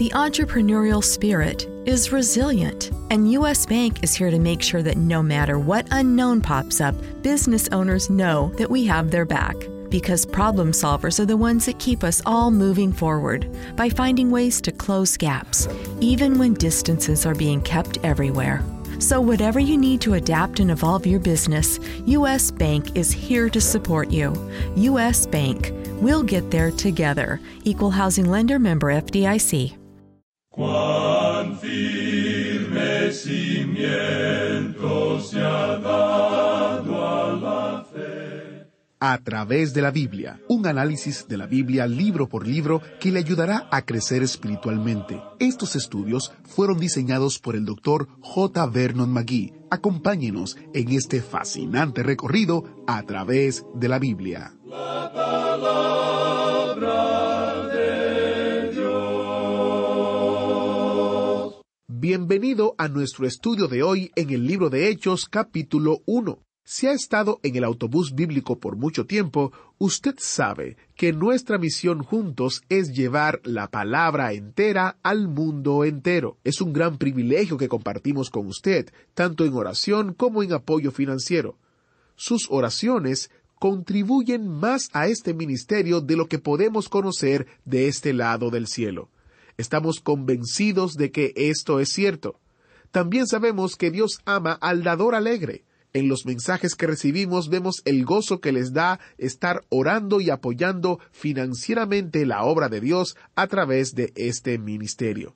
The entrepreneurial spirit is resilient, and U.S. Bank is here to make sure that no matter what unknown pops up, business owners know that we have their back. Because problem solvers are the ones that keep us all moving forward by finding ways to close gaps, even when distances are being kept everywhere. So, whatever you need to adapt and evolve your business, U.S. Bank is here to support you. U.S. Bank, we'll get there together. Equal Housing Lender member FDIC. A través de la Biblia, un análisis de la Biblia libro por libro que le ayudará a crecer espiritualmente. Estos estudios fueron diseñados por el doctor J. Vernon McGee. Acompáñenos en este fascinante recorrido a través de la Biblia. La palabra de Dios. Bienvenido a nuestro estudio de hoy en el libro de Hechos capítulo 1. Si ha estado en el autobús bíblico por mucho tiempo, usted sabe que nuestra misión juntos es llevar la palabra entera al mundo entero. Es un gran privilegio que compartimos con usted, tanto en oración como en apoyo financiero. Sus oraciones contribuyen más a este ministerio de lo que podemos conocer de este lado del cielo. Estamos convencidos de que esto es cierto. También sabemos que Dios ama al dador alegre. En los mensajes que recibimos vemos el gozo que les da estar orando y apoyando financieramente la obra de Dios a través de este ministerio.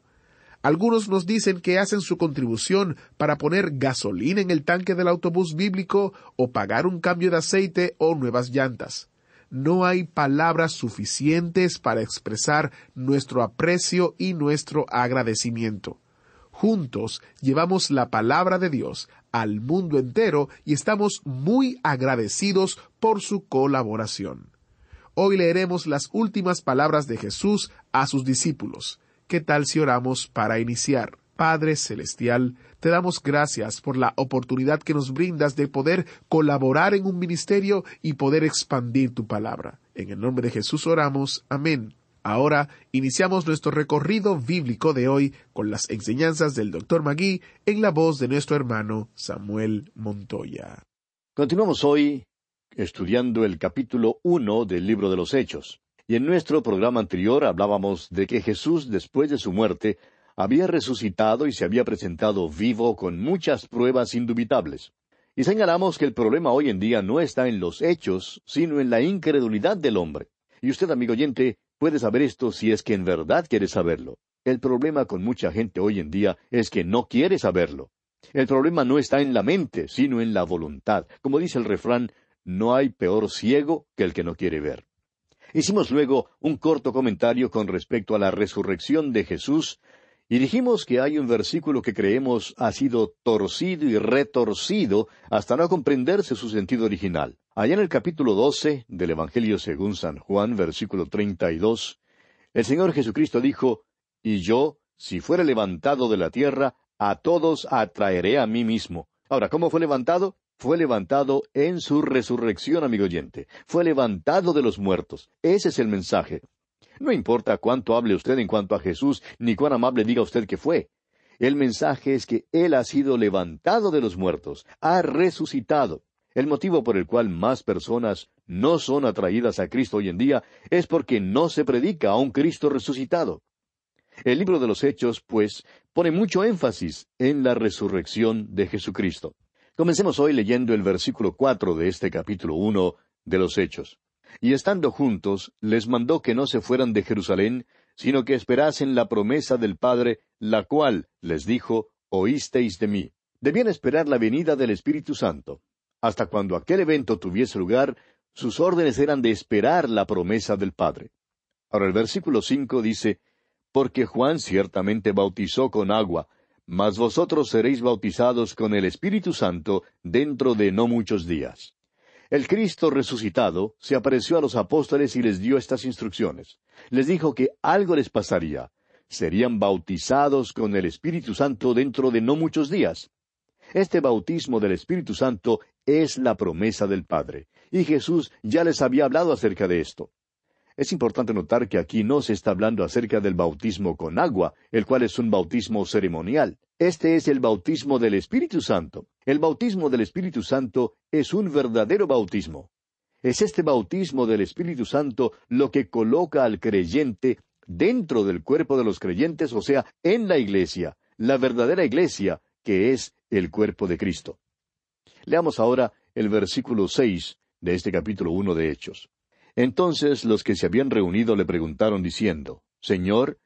Algunos nos dicen que hacen su contribución para poner gasolina en el tanque del autobús bíblico o pagar un cambio de aceite o nuevas llantas no hay palabras suficientes para expresar nuestro aprecio y nuestro agradecimiento. Juntos llevamos la palabra de Dios al mundo entero y estamos muy agradecidos por su colaboración. Hoy leeremos las últimas palabras de Jesús a sus discípulos. ¿Qué tal si oramos para iniciar? Padre Celestial, te damos gracias por la oportunidad que nos brindas de poder colaborar en un ministerio y poder expandir tu palabra. En el nombre de Jesús oramos. Amén. Ahora iniciamos nuestro recorrido bíblico de hoy con las enseñanzas del Dr. Magui en la voz de nuestro hermano Samuel Montoya. Continuamos hoy estudiando el capítulo uno del libro de los Hechos. Y en nuestro programa anterior hablábamos de que Jesús, después de su muerte, había resucitado y se había presentado vivo con muchas pruebas indubitables. Y señalamos que el problema hoy en día no está en los hechos, sino en la incredulidad del hombre. Y usted, amigo oyente, puede saber esto si es que en verdad quiere saberlo. El problema con mucha gente hoy en día es que no quiere saberlo. El problema no está en la mente, sino en la voluntad. Como dice el refrán, no hay peor ciego que el que no quiere ver. Hicimos luego un corto comentario con respecto a la resurrección de Jesús y dijimos que hay un versículo que creemos ha sido torcido y retorcido hasta no comprenderse su sentido original. Allá en el capítulo doce del Evangelio según San Juan, versículo treinta y dos, el Señor Jesucristo dijo, Y yo, si fuere levantado de la tierra, a todos atraeré a mí mismo. Ahora, ¿cómo fue levantado? Fue levantado en su resurrección, amigo oyente. Fue levantado de los muertos. Ese es el mensaje. No importa cuánto hable usted en cuanto a Jesús, ni cuán amable diga usted que fue. El mensaje es que Él ha sido levantado de los muertos, ha resucitado. El motivo por el cual más personas no son atraídas a Cristo hoy en día es porque no se predica a un Cristo resucitado. El libro de los Hechos, pues, pone mucho énfasis en la resurrección de Jesucristo. Comencemos hoy leyendo el versículo cuatro de este capítulo uno de los Hechos. Y estando juntos, les mandó que no se fueran de Jerusalén, sino que esperasen la promesa del Padre, la cual, les dijo, oísteis de mí. Debían esperar la venida del Espíritu Santo. Hasta cuando aquel evento tuviese lugar, sus órdenes eran de esperar la promesa del Padre. Ahora el versículo cinco dice, porque Juan ciertamente bautizó con agua, mas vosotros seréis bautizados con el Espíritu Santo dentro de no muchos días. El Cristo resucitado se apareció a los apóstoles y les dio estas instrucciones. Les dijo que algo les pasaría. Serían bautizados con el Espíritu Santo dentro de no muchos días. Este bautismo del Espíritu Santo es la promesa del Padre, y Jesús ya les había hablado acerca de esto. Es importante notar que aquí no se está hablando acerca del bautismo con agua, el cual es un bautismo ceremonial. Este es el bautismo del Espíritu Santo. El bautismo del Espíritu Santo es un verdadero bautismo. Es este bautismo del Espíritu Santo lo que coloca al creyente dentro del cuerpo de los creyentes, o sea, en la iglesia, la verdadera iglesia, que es el cuerpo de Cristo. Leamos ahora el versículo seis de este capítulo uno de Hechos. Entonces los que se habían reunido le preguntaron diciendo, Señor,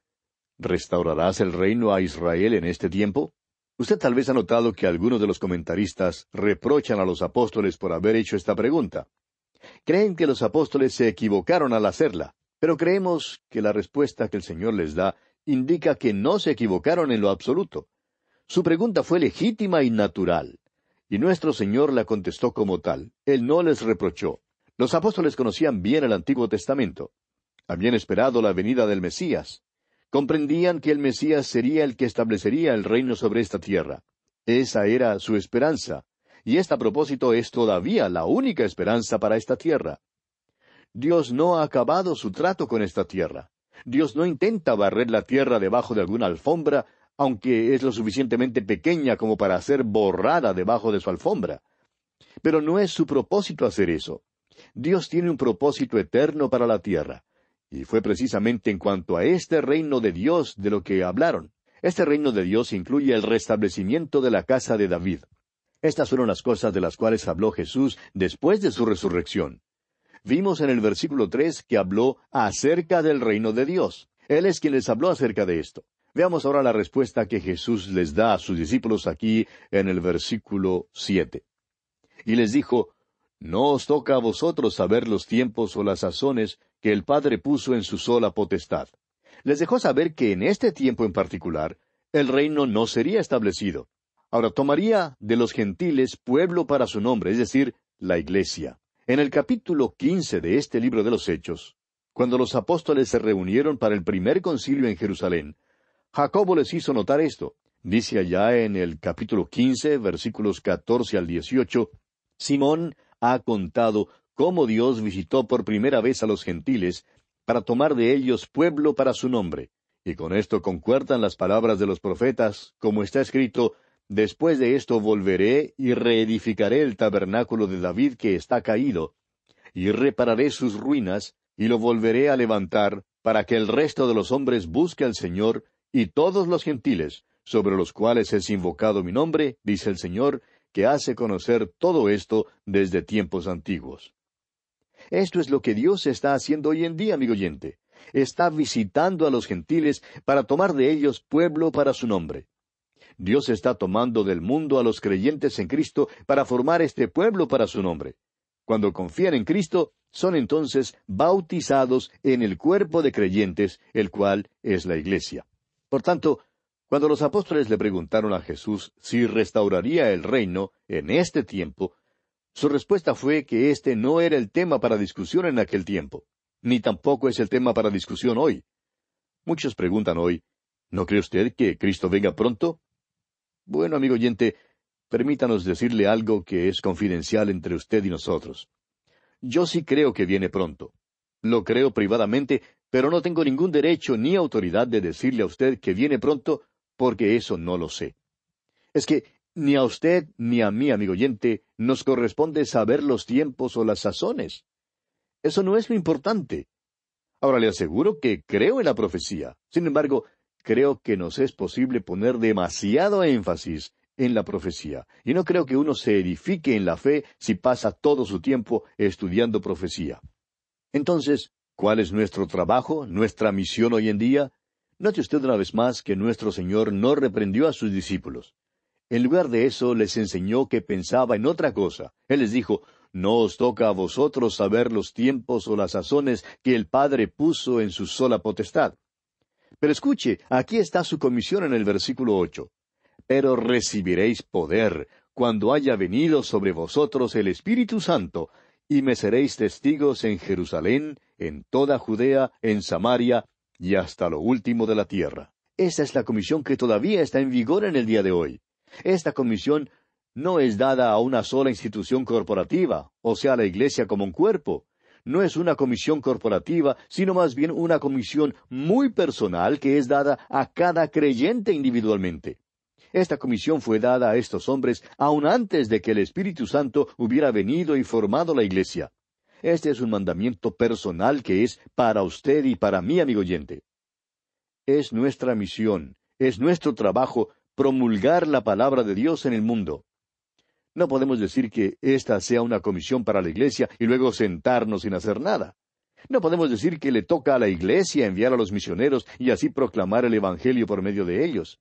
¿restaurarás el reino a Israel en este tiempo? Usted tal vez ha notado que algunos de los comentaristas reprochan a los apóstoles por haber hecho esta pregunta. Creen que los apóstoles se equivocaron al hacerla, pero creemos que la respuesta que el Señor les da indica que no se equivocaron en lo absoluto. Su pregunta fue legítima y natural, y nuestro Señor la contestó como tal. Él no les reprochó. Los apóstoles conocían bien el Antiguo Testamento. Habían esperado la venida del Mesías. Comprendían que el Mesías sería el que establecería el reino sobre esta tierra. Esa era su esperanza, y esta propósito es todavía la única esperanza para esta tierra. Dios no ha acabado su trato con esta tierra. Dios no intenta barrer la tierra debajo de alguna alfombra, aunque es lo suficientemente pequeña como para ser borrada debajo de su alfombra. Pero no es su propósito hacer eso. Dios tiene un propósito eterno para la tierra. Y fue precisamente en cuanto a este reino de Dios de lo que hablaron. Este reino de Dios incluye el restablecimiento de la casa de David. Estas fueron las cosas de las cuales habló Jesús después de su resurrección. Vimos en el versículo tres que habló acerca del reino de Dios. Él es quien les habló acerca de esto. Veamos ahora la respuesta que Jesús les da a sus discípulos aquí en el versículo siete. Y les dijo, no os toca a vosotros saber los tiempos o las sazones que el Padre puso en su sola potestad. Les dejó saber que en este tiempo en particular el reino no sería establecido. Ahora tomaría de los gentiles pueblo para su nombre, es decir, la iglesia. En el capítulo quince de este libro de los Hechos, cuando los apóstoles se reunieron para el primer concilio en Jerusalén, Jacobo les hizo notar esto. Dice allá en el capítulo quince, versículos catorce al dieciocho, Simón ha contado cómo Dios visitó por primera vez a los gentiles para tomar de ellos pueblo para su nombre. Y con esto concuerdan las palabras de los profetas, como está escrito, Después de esto volveré y reedificaré el tabernáculo de David que está caído, y repararé sus ruinas, y lo volveré a levantar, para que el resto de los hombres busque al Señor, y todos los gentiles, sobre los cuales es invocado mi nombre, dice el Señor, que hace conocer todo esto desde tiempos antiguos. Esto es lo que Dios está haciendo hoy en día, amigo oyente. Está visitando a los gentiles para tomar de ellos pueblo para su nombre. Dios está tomando del mundo a los creyentes en Cristo para formar este pueblo para su nombre. Cuando confían en Cristo, son entonces bautizados en el cuerpo de creyentes, el cual es la Iglesia. Por tanto, cuando los apóstoles le preguntaron a Jesús si restauraría el reino en este tiempo, su respuesta fue que este no era el tema para discusión en aquel tiempo, ni tampoco es el tema para discusión hoy. Muchos preguntan hoy, ¿no cree usted que Cristo venga pronto? Bueno, amigo oyente, permítanos decirle algo que es confidencial entre usted y nosotros. Yo sí creo que viene pronto. Lo creo privadamente, pero no tengo ningún derecho ni autoridad de decirle a usted que viene pronto porque eso no lo sé. Es que ni a usted ni a mí, amigo oyente, nos corresponde saber los tiempos o las sazones. Eso no es lo importante. Ahora le aseguro que creo en la profecía. Sin embargo, creo que nos es posible poner demasiado énfasis en la profecía. Y no creo que uno se edifique en la fe si pasa todo su tiempo estudiando profecía. Entonces, ¿cuál es nuestro trabajo, nuestra misión hoy en día? Note usted una vez más que nuestro Señor no reprendió a sus discípulos. En lugar de eso les enseñó que pensaba en otra cosa. Él les dijo, No os toca a vosotros saber los tiempos o las sazones que el Padre puso en su sola potestad. Pero escuche, aquí está su comisión en el versículo ocho. Pero recibiréis poder cuando haya venido sobre vosotros el Espíritu Santo, y me seréis testigos en Jerusalén, en toda Judea, en Samaria, y hasta lo último de la tierra. Esta es la comisión que todavía está en vigor en el día de hoy. Esta comisión no es dada a una sola institución corporativa, o sea, a la Iglesia como un cuerpo. No es una comisión corporativa, sino más bien una comisión muy personal que es dada a cada creyente individualmente. Esta comisión fue dada a estos hombres aun antes de que el Espíritu Santo hubiera venido y formado la Iglesia. Este es un mandamiento personal que es para usted y para mí, amigo oyente. Es nuestra misión, es nuestro trabajo promulgar la palabra de Dios en el mundo. No podemos decir que esta sea una comisión para la Iglesia y luego sentarnos sin hacer nada. No podemos decir que le toca a la Iglesia enviar a los misioneros y así proclamar el Evangelio por medio de ellos.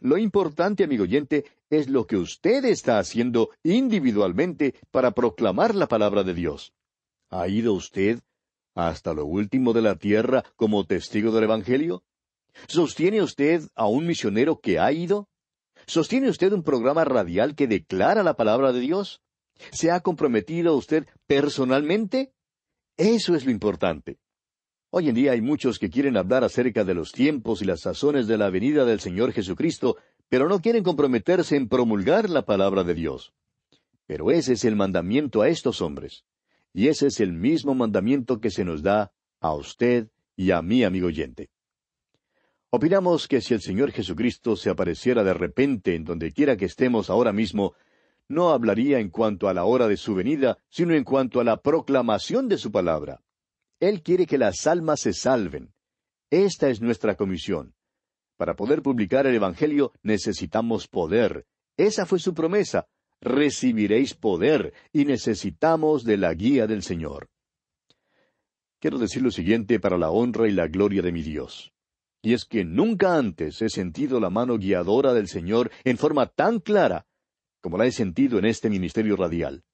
Lo importante, amigo oyente, es lo que usted está haciendo individualmente para proclamar la palabra de Dios. ¿Ha ido usted hasta lo último de la tierra como testigo del Evangelio? ¿Sostiene usted a un misionero que ha ido? ¿Sostiene usted un programa radial que declara la palabra de Dios? ¿Se ha comprometido usted personalmente? Eso es lo importante. Hoy en día hay muchos que quieren hablar acerca de los tiempos y las sazones de la venida del Señor Jesucristo, pero no quieren comprometerse en promulgar la palabra de Dios. Pero ese es el mandamiento a estos hombres. Y ese es el mismo mandamiento que se nos da a usted y a mí, amigo oyente. Opinamos que si el Señor Jesucristo se apareciera de repente en donde quiera que estemos ahora mismo, no hablaría en cuanto a la hora de su venida, sino en cuanto a la proclamación de su palabra. Él quiere que las almas se salven. Esta es nuestra comisión. Para poder publicar el Evangelio necesitamos poder. Esa fue su promesa. Recibiréis poder y necesitamos de la guía del Señor. Quiero decir lo siguiente para la honra y la gloria de mi Dios. Y es que nunca antes he sentido la mano guiadora del Señor en forma tan clara como la he sentido en este ministerio radial.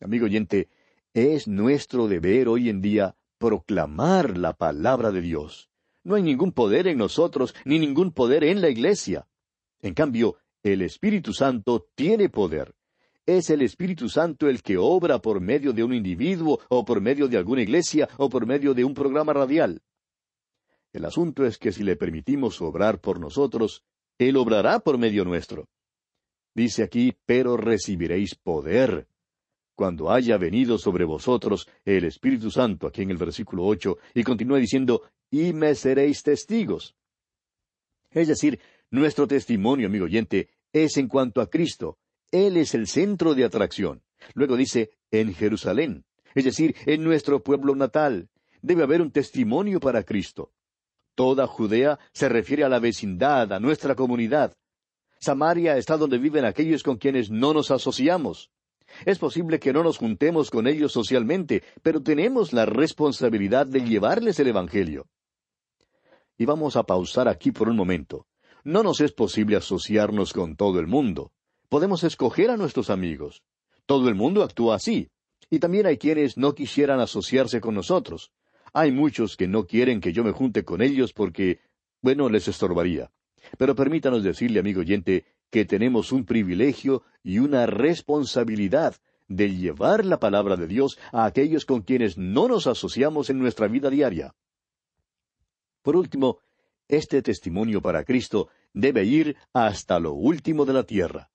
Amigo oyente, es nuestro deber hoy en día proclamar la palabra de Dios. No hay ningún poder en nosotros, ni ningún poder en la iglesia. En cambio, el Espíritu Santo tiene poder. Es el Espíritu Santo el que obra por medio de un individuo, o por medio de alguna iglesia, o por medio de un programa radial. El asunto es que si le permitimos obrar por nosotros, Él obrará por medio nuestro. Dice aquí, pero recibiréis poder cuando haya venido sobre vosotros el Espíritu Santo, aquí en el versículo ocho, y continúa diciendo, y me seréis testigos. Es decir, nuestro testimonio, amigo oyente, es en cuanto a Cristo. Él es el centro de atracción. Luego dice, en Jerusalén, es decir, en nuestro pueblo natal. Debe haber un testimonio para Cristo. Toda Judea se refiere a la vecindad, a nuestra comunidad. Samaria está donde viven aquellos con quienes no nos asociamos. Es posible que no nos juntemos con ellos socialmente, pero tenemos la responsabilidad de llevarles el Evangelio. Y vamos a pausar aquí por un momento. No nos es posible asociarnos con todo el mundo. Podemos escoger a nuestros amigos. Todo el mundo actúa así. Y también hay quienes no quisieran asociarse con nosotros. Hay muchos que no quieren que yo me junte con ellos porque, bueno, les estorbaría. Pero permítanos decirle, amigo oyente, que tenemos un privilegio y una responsabilidad de llevar la palabra de Dios a aquellos con quienes no nos asociamos en nuestra vida diaria. Por último, este testimonio para Cristo debe ir hasta lo último de la tierra.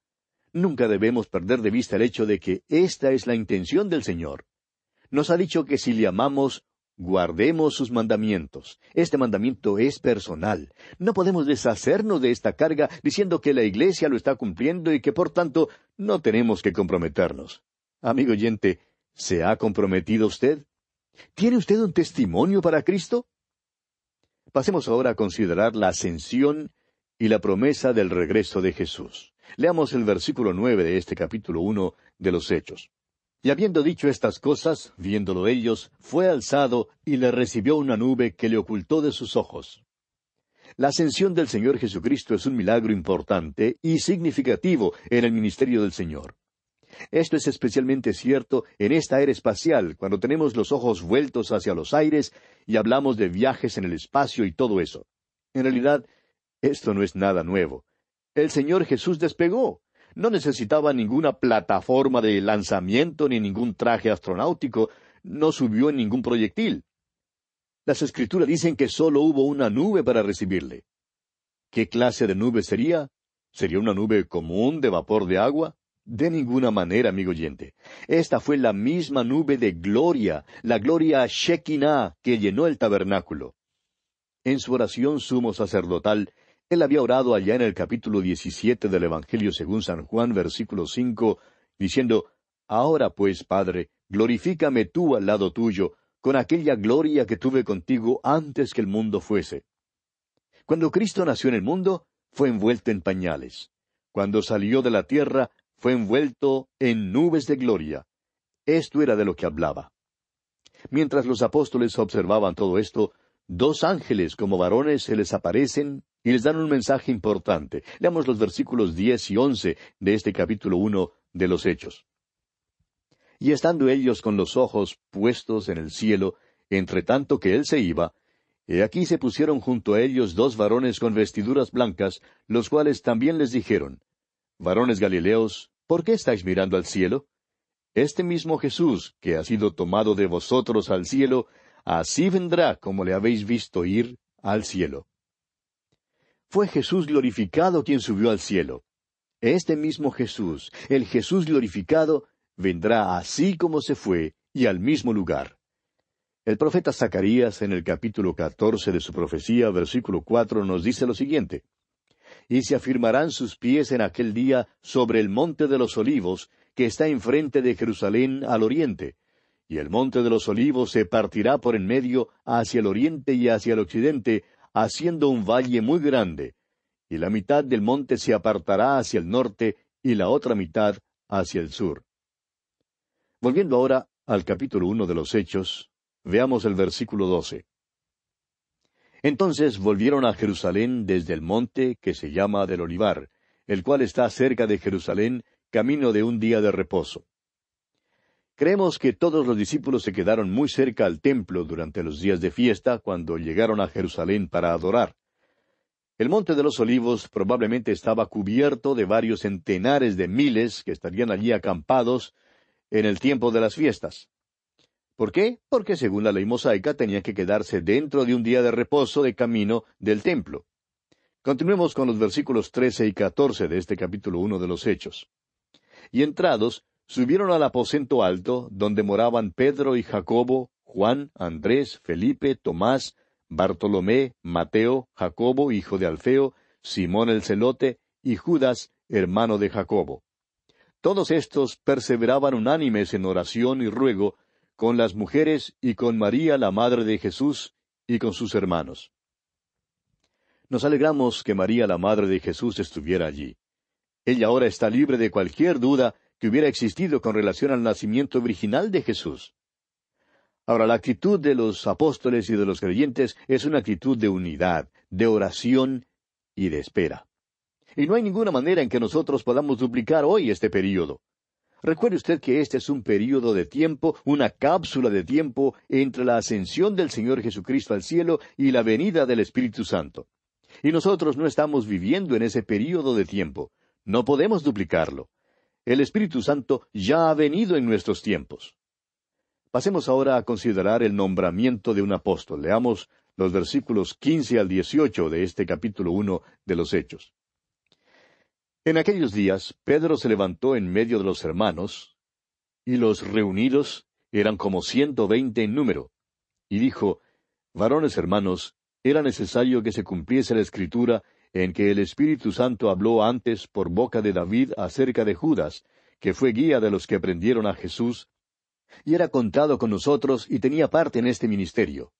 Nunca debemos perder de vista el hecho de que esta es la intención del Señor. Nos ha dicho que si le amamos, Guardemos sus mandamientos. Este mandamiento es personal. No podemos deshacernos de esta carga diciendo que la Iglesia lo está cumpliendo y que por tanto no tenemos que comprometernos. Amigo oyente, ¿se ha comprometido usted? ¿Tiene usted un testimonio para Cristo? Pasemos ahora a considerar la ascensión y la promesa del regreso de Jesús. Leamos el versículo nueve de este capítulo uno de los Hechos. Y habiendo dicho estas cosas, viéndolo ellos, fue alzado y le recibió una nube que le ocultó de sus ojos. La ascensión del Señor Jesucristo es un milagro importante y significativo en el ministerio del Señor. Esto es especialmente cierto en esta era espacial, cuando tenemos los ojos vueltos hacia los aires y hablamos de viajes en el espacio y todo eso. En realidad, esto no es nada nuevo. El Señor Jesús despegó. No necesitaba ninguna plataforma de lanzamiento ni ningún traje astronáutico, no subió en ningún proyectil. Las escrituras dicen que solo hubo una nube para recibirle. ¿Qué clase de nube sería? ¿Sería una nube común de vapor de agua? De ninguna manera, amigo oyente. Esta fue la misma nube de gloria, la gloria Shekinah que llenó el tabernáculo. En su oración sumo sacerdotal, él había orado allá en el capítulo 17 del Evangelio según San Juan, versículo 5, diciendo, Ahora pues, Padre, glorifícame tú al lado tuyo, con aquella gloria que tuve contigo antes que el mundo fuese. Cuando Cristo nació en el mundo, fue envuelto en pañales. Cuando salió de la tierra, fue envuelto en nubes de gloria. Esto era de lo que hablaba. Mientras los apóstoles observaban todo esto, dos ángeles como varones se les aparecen y les dan un mensaje importante. Leamos los versículos diez y once de este capítulo uno de los Hechos. Y estando ellos con los ojos puestos en el cielo, entre tanto que él se iba, he aquí se pusieron junto a ellos dos varones con vestiduras blancas, los cuales también les dijeron, Varones Galileos, ¿por qué estáis mirando al cielo? Este mismo Jesús, que ha sido tomado de vosotros al cielo, así vendrá como le habéis visto ir al cielo. Fue Jesús glorificado quien subió al cielo. Este mismo Jesús, el Jesús glorificado, vendrá así como se fue y al mismo lugar. El profeta Zacarías en el capítulo catorce de su profecía, versículo cuatro, nos dice lo siguiente Y se afirmarán sus pies en aquel día sobre el monte de los olivos, que está enfrente de Jerusalén al oriente, y el monte de los olivos se partirá por en medio hacia el oriente y hacia el occidente, haciendo un valle muy grande, y la mitad del monte se apartará hacia el norte y la otra mitad hacia el sur. Volviendo ahora al capítulo uno de los Hechos, veamos el versículo doce. Entonces volvieron a Jerusalén desde el monte que se llama del Olivar, el cual está cerca de Jerusalén, camino de un día de reposo. Creemos que todos los discípulos se quedaron muy cerca al templo durante los días de fiesta cuando llegaron a Jerusalén para adorar. El monte de los olivos probablemente estaba cubierto de varios centenares de miles que estarían allí acampados en el tiempo de las fiestas. ¿Por qué? Porque según la ley mosaica tenían que quedarse dentro de un día de reposo de camino del templo. Continuemos con los versículos trece y catorce de este capítulo uno de los Hechos. Y entrados, subieron al aposento alto, donde moraban Pedro y Jacobo, Juan, Andrés, Felipe, Tomás, Bartolomé, Mateo, Jacobo, hijo de Alfeo, Simón el celote, y Judas, hermano de Jacobo. Todos estos perseveraban unánimes en oración y ruego con las mujeres y con María, la madre de Jesús, y con sus hermanos. Nos alegramos que María, la madre de Jesús, estuviera allí. Ella ahora está libre de cualquier duda que hubiera existido con relación al nacimiento original de Jesús. Ahora, la actitud de los apóstoles y de los creyentes es una actitud de unidad, de oración y de espera. Y no hay ninguna manera en que nosotros podamos duplicar hoy este período. Recuerde usted que este es un período de tiempo, una cápsula de tiempo entre la ascensión del Señor Jesucristo al cielo y la venida del Espíritu Santo. Y nosotros no estamos viviendo en ese período de tiempo. No podemos duplicarlo. El Espíritu Santo ya ha venido en nuestros tiempos. Pasemos ahora a considerar el nombramiento de un apóstol. Leamos los versículos quince al dieciocho de este capítulo uno de los Hechos. En aquellos días Pedro se levantó en medio de los hermanos, y los reunidos eran como ciento veinte en número, y dijo, Varones hermanos, era necesario que se cumpliese la escritura en que el Espíritu Santo habló antes por boca de David acerca de Judas, que fue guía de los que prendieron a Jesús, y era contado con nosotros y tenía parte en este ministerio.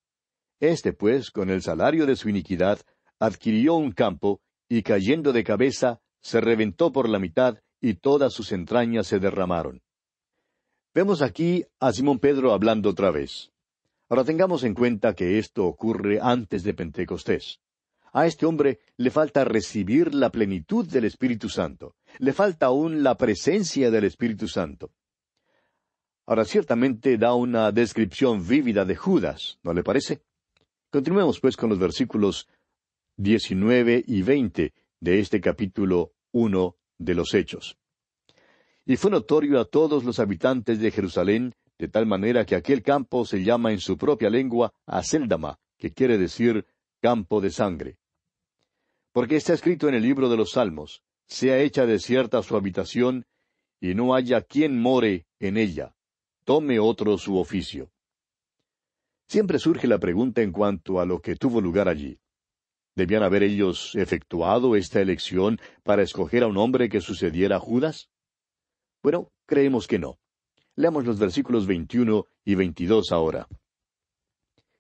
Este, pues, con el salario de su iniquidad, adquirió un campo, y cayendo de cabeza, se reventó por la mitad, y todas sus entrañas se derramaron. Vemos aquí a Simón Pedro hablando otra vez. Ahora tengamos en cuenta que esto ocurre antes de Pentecostés. A este hombre le falta recibir la plenitud del Espíritu Santo. Le falta aún la presencia del Espíritu Santo. Ahora ciertamente da una descripción vívida de Judas, ¿no le parece? Continuemos pues con los versículos 19 y 20 de este capítulo 1 de los Hechos. Y fue notorio a todos los habitantes de Jerusalén, de tal manera que aquel campo se llama en su propia lengua Aceldama, que quiere decir campo de sangre. Porque está escrito en el libro de los Salmos, sea hecha desierta su habitación, y no haya quien more en ella, tome otro su oficio. Siempre surge la pregunta en cuanto a lo que tuvo lugar allí. ¿Debían haber ellos efectuado esta elección para escoger a un hombre que sucediera a Judas? Bueno, creemos que no. Leamos los versículos 21 y 22 ahora.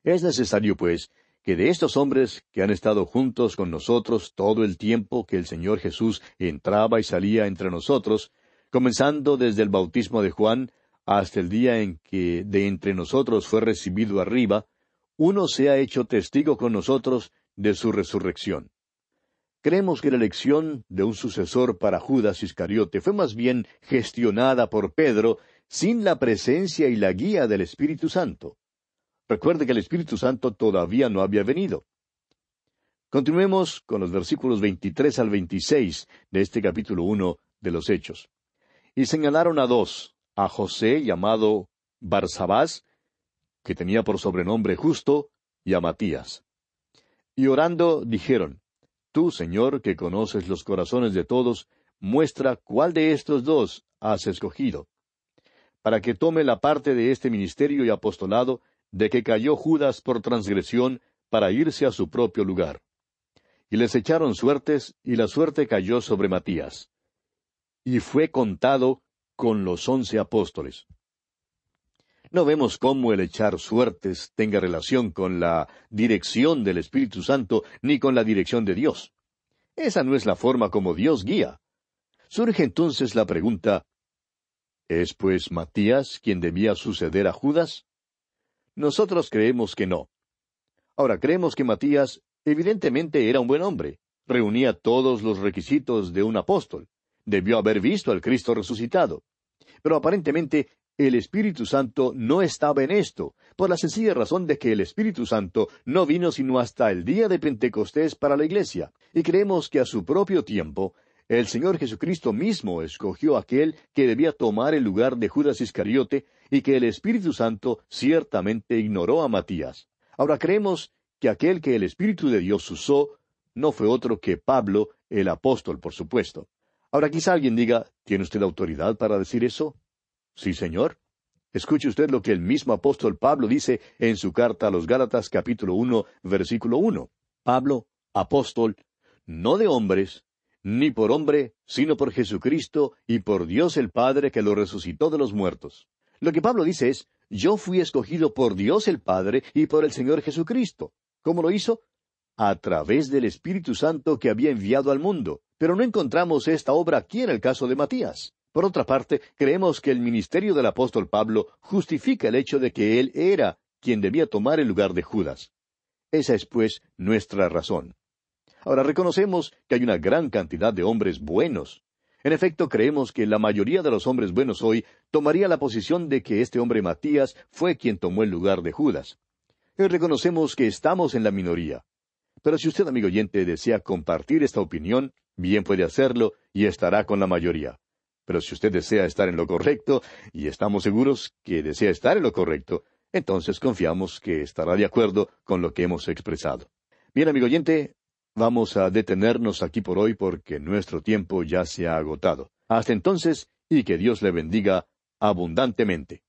Es necesario, pues, que de estos hombres que han estado juntos con nosotros todo el tiempo que el Señor Jesús entraba y salía entre nosotros, comenzando desde el bautismo de Juan hasta el día en que de entre nosotros fue recibido arriba, uno se ha hecho testigo con nosotros de su resurrección. Creemos que la elección de un sucesor para Judas Iscariote fue más bien gestionada por Pedro sin la presencia y la guía del Espíritu Santo. Recuerde que el Espíritu Santo todavía no había venido. Continuemos con los versículos 23 al 26 de este capítulo 1 de los Hechos. Y señalaron a dos, a José llamado Barsabás, que tenía por sobrenombre justo, y a Matías. Y orando dijeron, Tú, Señor, que conoces los corazones de todos, muestra cuál de estos dos has escogido, para que tome la parte de este ministerio y apostolado de que cayó Judas por transgresión para irse a su propio lugar. Y les echaron suertes, y la suerte cayó sobre Matías. Y fue contado con los once apóstoles. No vemos cómo el echar suertes tenga relación con la dirección del Espíritu Santo ni con la dirección de Dios. Esa no es la forma como Dios guía. Surge entonces la pregunta, ¿es pues Matías quien debía suceder a Judas? Nosotros creemos que no. Ahora, creemos que Matías evidentemente era un buen hombre, reunía todos los requisitos de un apóstol, debió haber visto al Cristo resucitado. Pero aparentemente el Espíritu Santo no estaba en esto, por la sencilla razón de que el Espíritu Santo no vino sino hasta el día de Pentecostés para la Iglesia, y creemos que a su propio tiempo el Señor Jesucristo mismo escogió aquel que debía tomar el lugar de Judas Iscariote y que el Espíritu Santo ciertamente ignoró a Matías. Ahora creemos que aquel que el Espíritu de Dios usó no fue otro que Pablo, el apóstol, por supuesto. Ahora quizá alguien diga, ¿tiene usted autoridad para decir eso? Sí, señor. Escuche usted lo que el mismo apóstol Pablo dice en su carta a los Gálatas capítulo uno, versículo uno. Pablo, apóstol, no de hombres, ni por hombre, sino por Jesucristo y por Dios el Padre que lo resucitó de los muertos. Lo que Pablo dice es, yo fui escogido por Dios el Padre y por el Señor Jesucristo. ¿Cómo lo hizo? A través del Espíritu Santo que había enviado al mundo. Pero no encontramos esta obra aquí en el caso de Matías. Por otra parte, creemos que el ministerio del apóstol Pablo justifica el hecho de que él era quien debía tomar el lugar de Judas. Esa es, pues, nuestra razón. Ahora reconocemos que hay una gran cantidad de hombres buenos. En efecto, creemos que la mayoría de los hombres buenos hoy tomaría la posición de que este hombre Matías fue quien tomó el lugar de Judas. Y reconocemos que estamos en la minoría. Pero si usted, amigo oyente, desea compartir esta opinión, bien puede hacerlo y estará con la mayoría. Pero si usted desea estar en lo correcto, y estamos seguros que desea estar en lo correcto, entonces confiamos que estará de acuerdo con lo que hemos expresado. Bien, amigo oyente, vamos a detenernos aquí por hoy porque nuestro tiempo ya se ha agotado. Hasta entonces, y que Dios le bendiga abundantemente.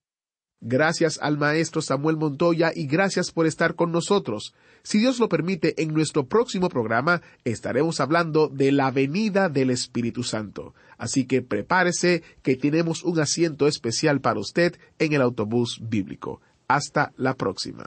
Gracias al maestro Samuel Montoya y gracias por estar con nosotros. Si Dios lo permite, en nuestro próximo programa estaremos hablando de la venida del Espíritu Santo. Así que prepárese que tenemos un asiento especial para usted en el autobús bíblico. Hasta la próxima.